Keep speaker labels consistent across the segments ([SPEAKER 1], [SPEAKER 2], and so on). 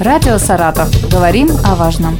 [SPEAKER 1] Радио «Саратов». Говорим о важном.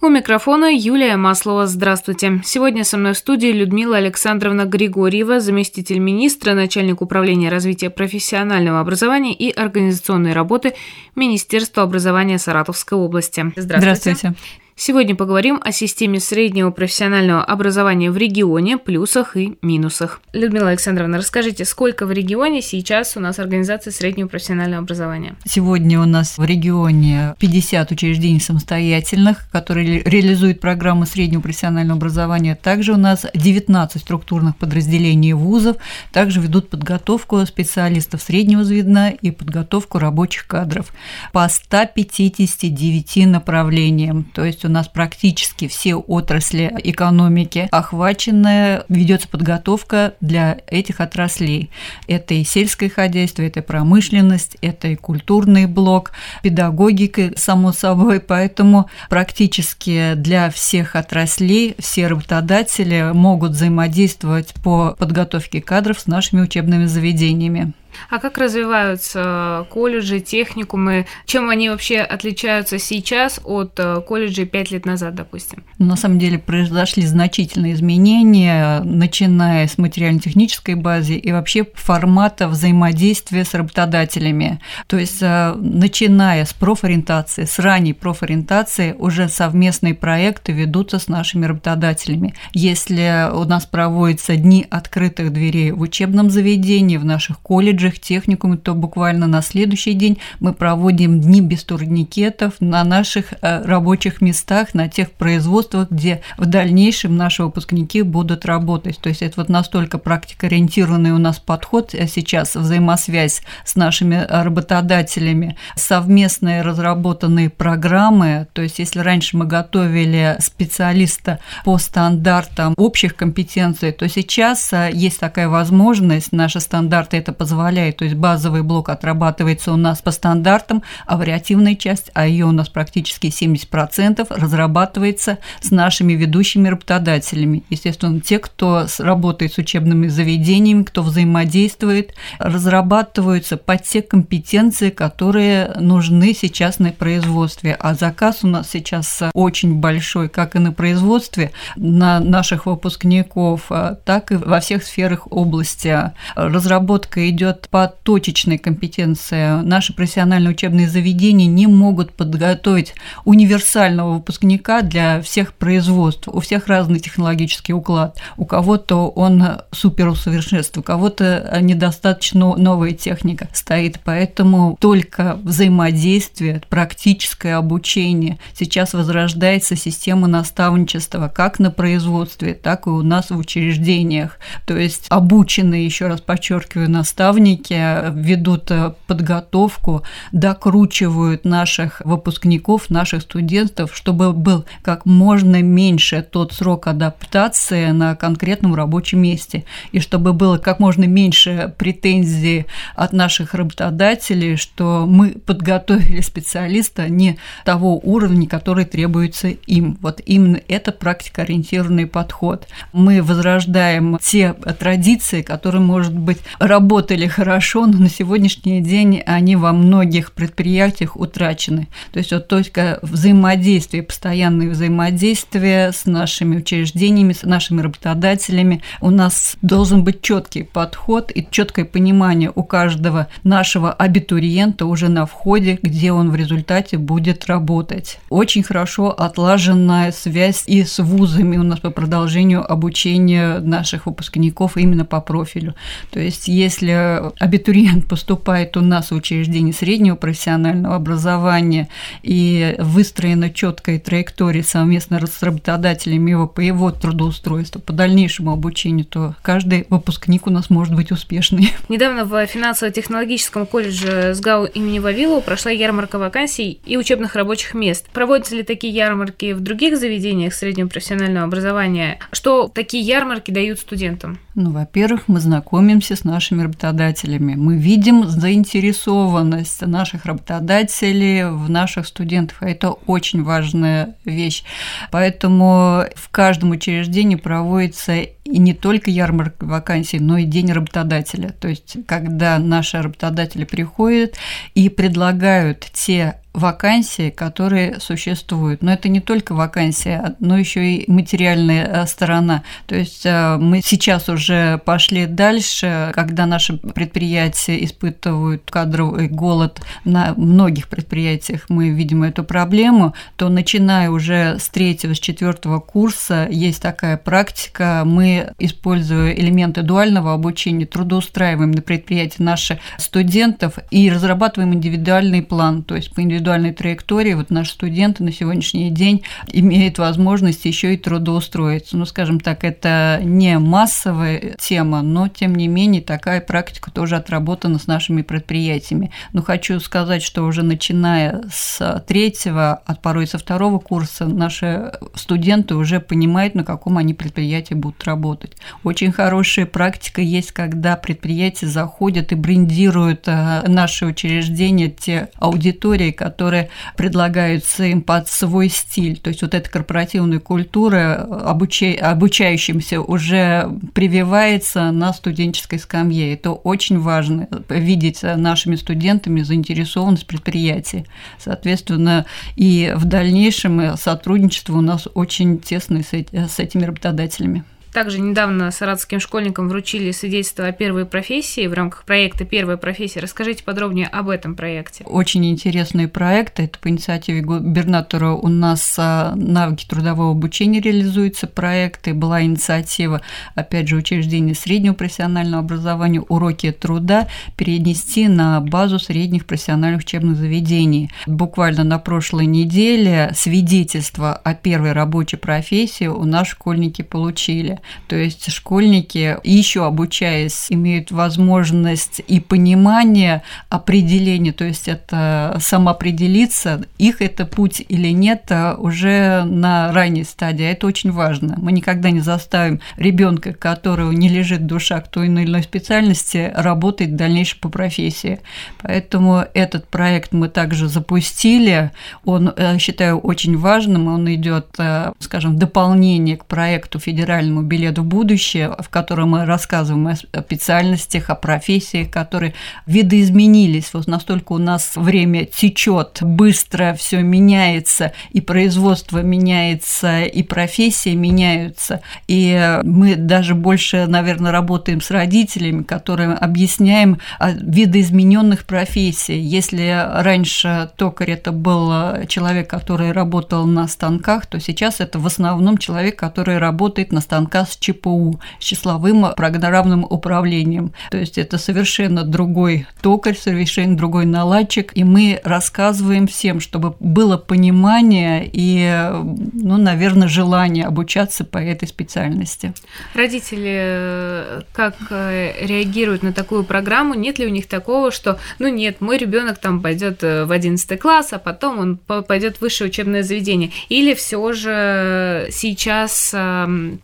[SPEAKER 2] У микрофона Юлия Маслова. Здравствуйте. Сегодня со мной в студии Людмила Александровна Григорьева, заместитель министра, начальник управления развития профессионального образования и организационной работы Министерства образования Саратовской области.
[SPEAKER 3] Здравствуйте. Здравствуйте.
[SPEAKER 2] Сегодня поговорим о системе среднего профессионального образования в регионе, плюсах и минусах. Людмила Александровна, расскажите, сколько в регионе сейчас у нас организаций среднего профессионального образования?
[SPEAKER 3] Сегодня у нас в регионе 50 учреждений самостоятельных, которые реализуют программы среднего профессионального образования. Также у нас 19 структурных подразделений вузов, также ведут подготовку специалистов среднего звена и подготовку рабочих кадров по 159 направлениям. То есть у нас практически все отрасли экономики охвачены, ведется подготовка для этих отраслей. Это и сельское хозяйство, это и промышленность, это и культурный блок, педагогика, само собой, поэтому практически для всех отраслей все работодатели могут взаимодействовать по подготовке кадров с нашими учебными заведениями.
[SPEAKER 2] А как развиваются колледжи, техникумы? Чем они вообще отличаются сейчас от э, колледжей пять лет назад, допустим?
[SPEAKER 3] На самом деле произошли значительные изменения, начиная с материально-технической базы и вообще формата взаимодействия с работодателями. То есть, э, начиная с профориентации, с ранней профориентации, уже совместные проекты ведутся с нашими работодателями. Если у нас проводятся дни открытых дверей в учебном заведении, в наших колледжах, колледжах, техникумах, то буквально на следующий день мы проводим дни без турникетов на наших э, рабочих местах, на тех производствах, где в дальнейшем наши выпускники будут работать. То есть это вот настолько практикоориентированный у нас подход э, сейчас, взаимосвязь с нашими работодателями, совместные разработанные программы. То есть если раньше мы готовили специалиста по стандартам общих компетенций, то сейчас э, есть такая возможность, наши стандарты это позволяют, позволяет, то есть базовый блок отрабатывается у нас по стандартам, а вариативная часть, а ее у нас практически 70%, разрабатывается с нашими ведущими работодателями. Естественно, те, кто работает с учебными заведениями, кто взаимодействует, разрабатываются под те компетенции, которые нужны сейчас на производстве. А заказ у нас сейчас очень большой, как и на производстве, на наших выпускников, так и во всех сферах области. Разработка идет по точечной компетенции. Наши профессиональные учебные заведения не могут подготовить универсального выпускника для всех производств. У всех разный технологический уклад. У кого-то он супер усовершенствован, у кого-то недостаточно новая техника стоит. Поэтому только взаимодействие, практическое обучение. Сейчас возрождается система наставничества как на производстве, так и у нас в учреждениях. То есть обученные, еще раз подчеркиваю, наставники школьники ведут э, подготовку, докручивают наших выпускников, наших студентов, чтобы был как можно меньше тот срок адаптации на конкретном рабочем месте, и чтобы было как можно меньше претензий от наших работодателей, что мы подготовили специалиста не того уровня, который требуется им. Вот именно это практикоориентированный подход. Мы возрождаем те традиции, которые, может быть, работали хорошо, но на сегодняшний день они во многих предприятиях утрачены. То есть вот только взаимодействие, постоянное взаимодействие с нашими учреждениями, с нашими работодателями. У нас должен быть четкий подход и четкое понимание у каждого нашего абитуриента уже на входе, где он в результате будет работать. Очень хорошо отлаженная связь и с вузами у нас по продолжению обучения наших выпускников именно по профилю. То есть если абитуриент поступает у нас в учреждение среднего профессионального образования и выстроена четкая траектория совместно с работодателями его по его трудоустройству, по дальнейшему обучению, то каждый выпускник у нас может быть успешный.
[SPEAKER 2] Недавно в финансово-технологическом колледже СГАУ имени Вавилова прошла ярмарка вакансий и учебных рабочих мест. Проводятся ли такие ярмарки в других заведениях среднего профессионального образования? Что такие ярмарки дают студентам?
[SPEAKER 3] Ну, во-первых, мы знакомимся с нашими работодателями. Мы видим заинтересованность наших работодателей в наших студентах. Это очень важная вещь. Поэтому в каждом учреждении проводится и не только ярмарка вакансий, но и день работодателя. То есть, когда наши работодатели приходят и предлагают те вакансии, которые существуют. Но это не только вакансия, но еще и материальная э, сторона. То есть э, мы сейчас уже пошли дальше, когда наши предприятия испытывают кадровый голод на многих предприятиях, мы видим эту проблему, то начиная уже с третьего, с четвертого курса есть такая практика, мы, используя элементы дуального обучения, трудоустраиваем на предприятии наших студентов и разрабатываем индивидуальный план, то есть по индивидуальному индивидуальной траектории вот наши студенты на сегодняшний день имеют возможность еще и трудоустроиться. Ну, скажем так, это не массовая тема, но тем не менее такая практика тоже отработана с нашими предприятиями. Но хочу сказать, что уже начиная с третьего, а порой со второго курса наши студенты уже понимают, на каком они предприятии будут работать. Очень хорошая практика есть, когда предприятия заходят и брендируют э, наши учреждения, те аудитории, которые которые предлагаются им под свой стиль. То есть вот эта корпоративная культура обуча... обучающимся уже прививается на студенческой скамье. Это очень важно видеть нашими студентами заинтересованность предприятия. Соответственно, и в дальнейшем сотрудничество у нас очень тесное с этими работодателями.
[SPEAKER 2] Также недавно саратовским школьникам вручили свидетельство о первой профессии в рамках проекта «Первая профессия». Расскажите подробнее об этом проекте.
[SPEAKER 3] Очень интересный проект. Это по инициативе губернатора у нас а, навыки трудового обучения реализуются проекты. Была инициатива, опять же, учреждения среднего профессионального образования уроки труда перенести на базу средних профессиональных учебных заведений. Буквально на прошлой неделе свидетельство о первой рабочей профессии у нас школьники получили. То есть школьники, еще обучаясь, имеют возможность и понимание определения, то есть это самоопределиться, их это путь или нет, а уже на ранней стадии. А это очень важно. Мы никогда не заставим ребенка, которого не лежит душа к той или иной специальности, работать в дальнейшем по профессии. Поэтому этот проект мы также запустили. Он, э, считаю, очень важным. Он идет, э, скажем, в дополнение к проекту федеральному билет в будущее, в котором мы рассказываем о специальностях, о профессиях, которые видоизменились. Вот настолько у нас время течет, быстро все меняется, и производство меняется, и профессии меняются. И мы даже больше, наверное, работаем с родителями, которым объясняем о видоизмененных профессий. Если раньше токарь это был человек, который работал на станках, то сейчас это в основном человек, который работает на станках станка с ЧПУ, с числовым программным управлением. То есть это совершенно другой токарь, совершенно другой наладчик, и мы рассказываем всем, чтобы было понимание и, ну, наверное, желание обучаться по этой специальности.
[SPEAKER 2] Родители как э, реагируют на такую программу? Нет ли у них такого, что, ну нет, мой ребенок там пойдет э, в 11 класс, а потом он пойдет в высшее учебное заведение? Или все же сейчас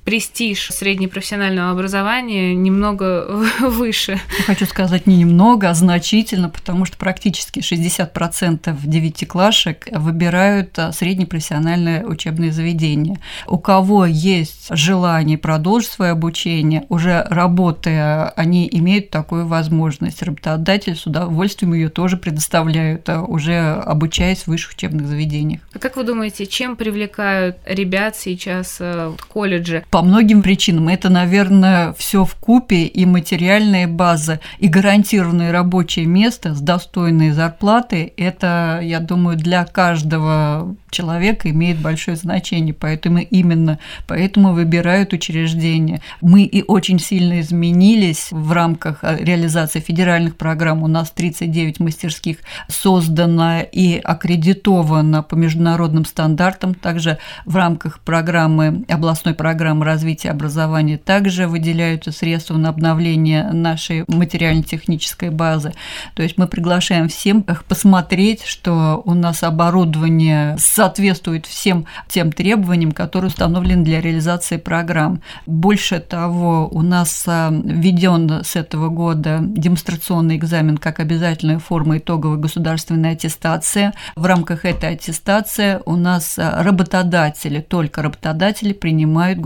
[SPEAKER 2] престиж престиж среднепрофессионального образования немного выше.
[SPEAKER 3] Я хочу сказать не немного, а значительно, потому что практически 60% девятиклашек выбирают а, среднепрофессиональное учебное заведение. У кого есть желание продолжить свое обучение, уже работая, они имеют такую возможность. Работодатель с удовольствием ее тоже предоставляют, а, уже обучаясь в высших учебных заведениях.
[SPEAKER 2] А как вы думаете, чем привлекают ребят сейчас а, в колледже?
[SPEAKER 3] По многим многим причинам. Это, наверное, все в купе и материальная база, и гарантированное рабочее место с достойной зарплатой. Это, я думаю, для каждого человека имеет большое значение, поэтому именно поэтому выбирают учреждения. Мы и очень сильно изменились в рамках э, реализации федеральных программ. У нас 39 мастерских создано и аккредитовано по международным стандартам. Также в рамках программы областной программы развития развития образования также выделяются средства на обновление нашей материально-технической базы. То есть мы приглашаем всем посмотреть, что у нас оборудование соответствует всем тем требованиям, которые установлены для реализации программ. Больше того, у нас а, введен с этого года демонстрационный экзамен как обязательная форма итоговой государственной аттестации. В рамках этой аттестации у нас а, работодатели, только работодатели принимают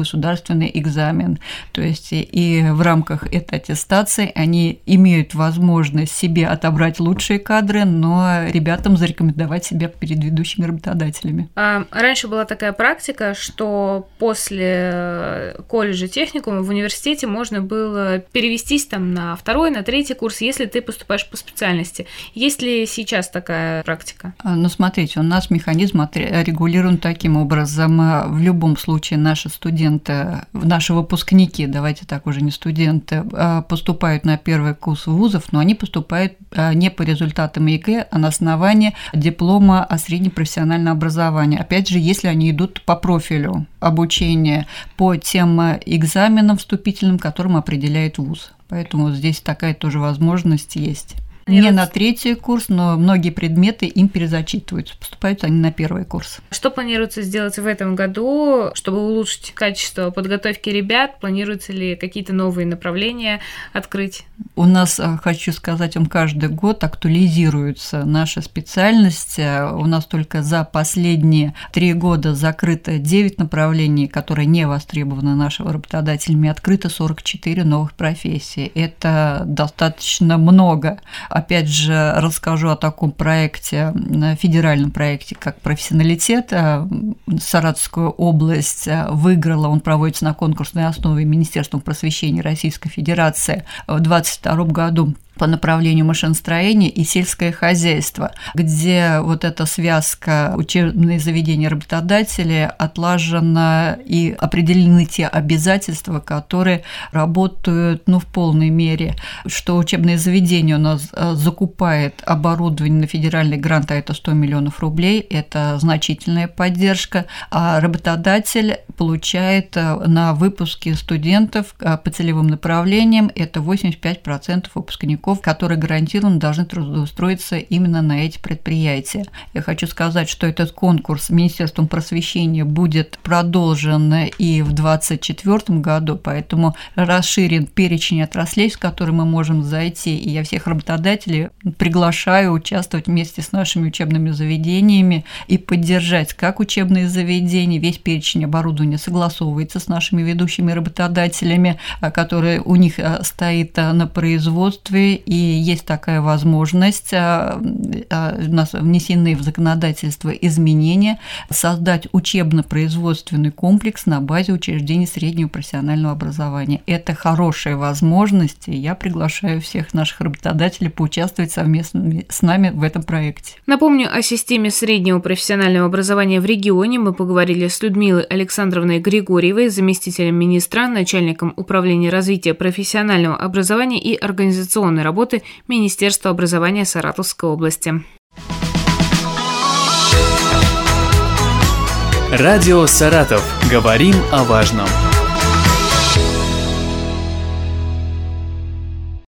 [SPEAKER 3] государственный экзамен. То есть и в рамках этой аттестации они имеют возможность себе отобрать лучшие кадры, но ребятам зарекомендовать себя перед ведущими работодателями.
[SPEAKER 2] А раньше была такая практика, что после э, колледжа техникума в университете можно было перевестись там на второй, на третий курс, если ты поступаешь по специальности. Есть ли сейчас такая практика?
[SPEAKER 3] А, ну, смотрите, у нас механизм регулирован таким образом. В любом случае наши студенты, наши выпускники, давайте так уже не студенты, а, поступают на первый курс вузов, но они поступают а, не по результатам ЕГЭ, а на основании диплома о среднем профессиональном образовании. Опять же, если они идут по профилю обучения, по тем экзаменам вступительным, которым определяет вуз. Поэтому здесь такая тоже возможность есть. Не на третий курс, но многие предметы им перезачитываются, поступают они на первый курс.
[SPEAKER 2] Что планируется сделать в этом году, чтобы улучшить качество подготовки ребят? Планируются ли какие-то новые направления открыть?
[SPEAKER 3] У нас, а, хочу сказать, он каждый год актуализируется наша специальность. У нас только за последние три года закрыто 9 направлений, которые не востребованы нашими работодателями, открыто 44 новых профессий. Это достаточно много. Опять же, расскажу о таком проекте, федеральном проекте, как профессионалитет. Э, Саратовская область э, выиграла, он проводится на конкурсной основе Министерством просвещения Российской Федерации в 2022 году по направлению машиностроения и сельское хозяйство, где вот эта связка учебные заведения работодатели отлажена и определены те обязательства, которые работают ну, в полной мере, что учебное заведение у нас э, закупает оборудование на федеральный грант, а это 100 миллионов рублей, это значительная поддержка, а работодатель получает э, на выпуске студентов э, по целевым направлениям, это 85% выпускников выпускников, которые гарантированно должны трудоустроиться именно на эти предприятия. Я хочу сказать, что этот конкурс Министерством просвещения будет продолжен и в 2024 году, поэтому расширен перечень отраслей, в которые мы можем зайти, и я всех работодателей приглашаю участвовать вместе с нашими учебными заведениями и поддержать как учебные заведения, весь перечень оборудования согласовывается с нашими ведущими работодателями, которые у них э, стоит э, на производстве, и есть такая возможность, а, а, у нас внесены в законодательство изменения, создать учебно-производственный комплекс на базе учреждений среднего профессионального образования. Это хорошая возможность, и я приглашаю всех наших работодателей поучаствовать совместно с нами в этом проекте.
[SPEAKER 2] Напомню, о системе среднего профессионального образования в регионе мы поговорили с Людмилой Александровной Григорьевой, заместителем министра, начальником управления развития профессионального образования и организационной работы Министерства образования Саратовской области.
[SPEAKER 4] Радио «Саратов». Говорим о важном.